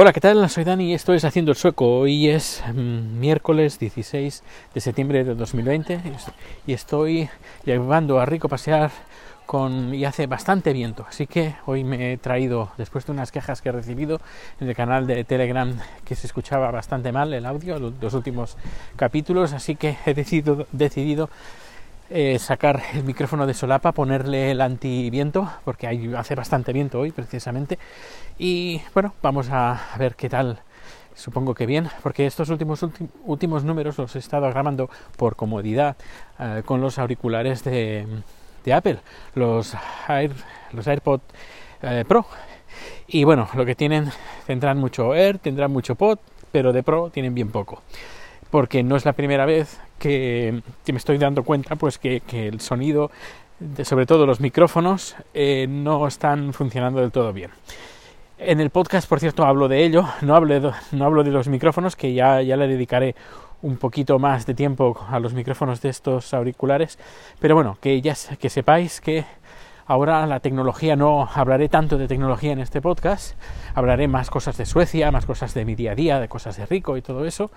Hola, ¿qué tal? Soy Dani y esto es Haciendo el Sueco. Hoy es mm, miércoles 16 de septiembre de 2020 y estoy llevando a Rico pasear con, y hace bastante viento. Así que hoy me he traído, después de unas quejas que he recibido en el canal de Telegram, que se escuchaba bastante mal el audio, los últimos capítulos, así que he decidido, decidido eh, sacar el micrófono de solapa, ponerle el antiviento, porque hay, hace bastante viento hoy precisamente. Y bueno, vamos a ver qué tal. Supongo que bien, porque estos últimos, últimos números los he estado grabando por comodidad eh, con los auriculares de, de Apple, los, Air, los AirPod eh, Pro. Y bueno, lo que tienen, tendrán mucho Air, tendrán mucho Pod, pero de Pro tienen bien poco porque no es la primera vez que, me estoy dando cuenta pues que, el sonido, sobre todo los micrófonos, eh, no están funcionando del todo bien. En el podcast, por cierto, hablo de ello, no hablo de, no hablo de los micrófonos, que ya, ya le dedicaré un poquito más de tiempo a los micrófonos de estos auriculares, pero bueno, que ya que sepáis que Ahora la tecnología, no hablaré tanto de tecnología en este podcast, hablaré más cosas de Suecia, más cosas de mi día a día, de cosas de rico y todo eso,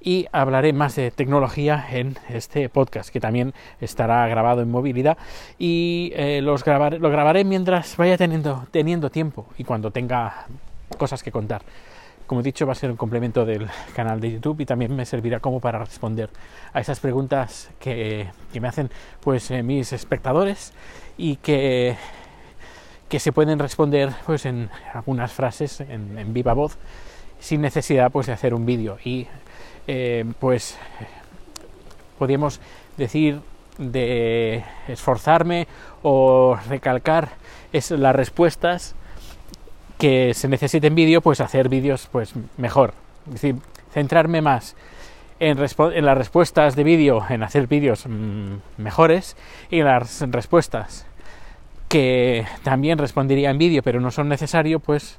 y hablaré más de tecnología en este podcast, que también estará grabado en movilidad, y eh, los lo grabaré mientras vaya teniendo, teniendo tiempo y cuando tenga cosas que contar. Como he dicho, va a ser un complemento del canal de YouTube y también me servirá como para responder a esas preguntas que, me hacen pues eh, mis espectadores y que, que se pueden responder pues en algunas frases en, viva voz sin necesidad pues de hacer un vídeo. Y eh, pues podríamos decir de esforzarme o recalcar es las respuestas que se necesiten vídeo pues hacer vídeos pues mejor es decir centrarme más en, las respuestas de vídeo, en hacer vídeos mm, mejores y en las respuestas que también respondería en vídeo pero no son necesarios, pues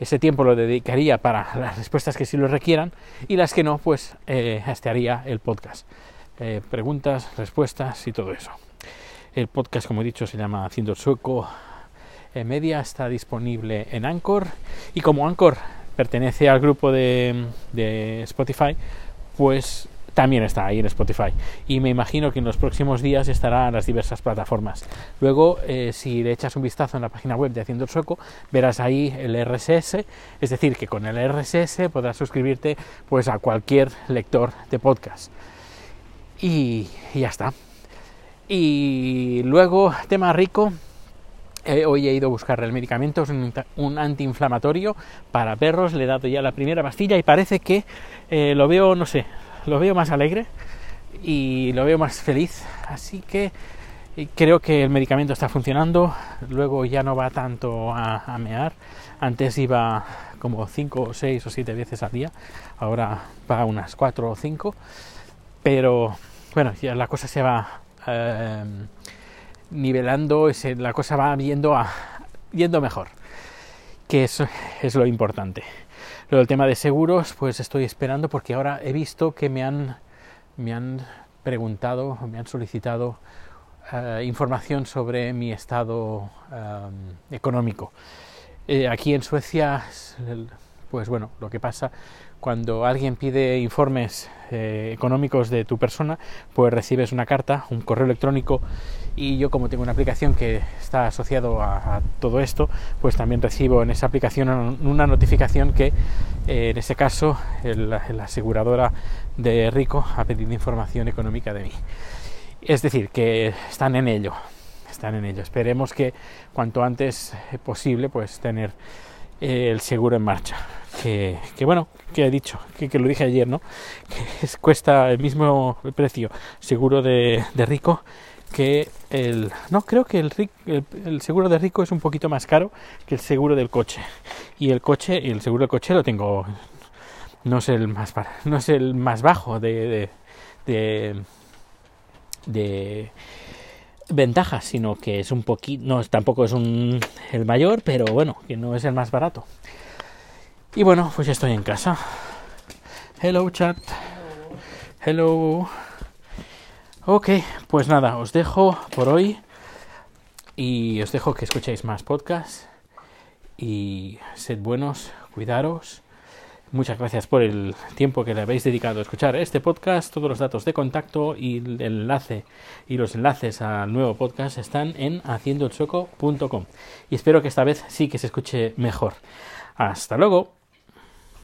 ese tiempo lo dedicaría para las respuestas que sí lo requieran y las que no, pues eh, haría el podcast. Eh, preguntas, respuestas y todo eso. El podcast, como he dicho, se llama Haciendo Sueco Media, está disponible en Anchor y como Anchor pertenece al grupo de, Spotify, pues también está ahí en Spotify. Y me imagino que en los próximos días estará en las diversas plataformas. Luego, eh, si le echas un vistazo en la página web de Haciendo el Sueco, verás ahí el RSS, es decir, que con el RSS podrás suscribirte pues a cualquier lector de podcast. Y, ya está. Y luego, tema rico, eh, hoy he ido a buscar el medicamento, es un, antiinflamatorio para perros, le he dado ya la primera pastilla y parece que eh, lo veo, no sé, lo veo más alegre y lo veo más feliz. Así que eh, creo que el medicamento está funcionando. Luego ya no va tanto a, mear. Antes iba como 5 o 6 o 7 veces al día. Ahora va unas 4 o 5. Pero bueno, ya la cosa se va nivelando, la cosa va viendo a, yendo mejor. Que eso es lo importante. Luego el tema de seguros, pues estoy esperando porque ahora he visto que me han, me han preguntado, me han solicitado eh, información sobre mi estado eh, económico. Eh, aquí en Suecia, pues bueno, lo que pasa cuando alguien pide informes eh, económicos de tu persona, pues recibes una carta, un correo electrónico y yo como tengo una aplicación que está asociado a, todo esto, pues también recibo en esa aplicación una notificación que eh, en ese caso la aseguradora de Rico ha pedido información económica de mí. Es decir, que están en ello, están en ello. Esperemos que cuanto antes posible pues tener el seguro en marcha. Que, bueno, que he dicho, que, lo dije ayer, ¿no? Que cuesta el mismo precio seguro de, rico que el... No, creo que el, el, seguro de rico es un poquito más caro que el seguro del coche. Y el coche, el seguro del coche lo tengo... No es el más, no es el más bajo de, de, de ventajas, sino que es un poquito, no, tampoco es un, el mayor, pero bueno, que no es el más barato. Y bueno, pues ya estoy en casa. Hello chat. Hello. Ok, pues nada, os dejo por hoy y os dejo que escuchéis más podcasts y sed buenos, cuidaros Muchas gracias por el tiempo que le habéis dedicado a escuchar este podcast. Todos los datos de contacto y el enlace y los enlaces al nuevo podcast están en haciendoelsueco.com. Y espero que esta vez sí que se escuche mejor. Hasta luego.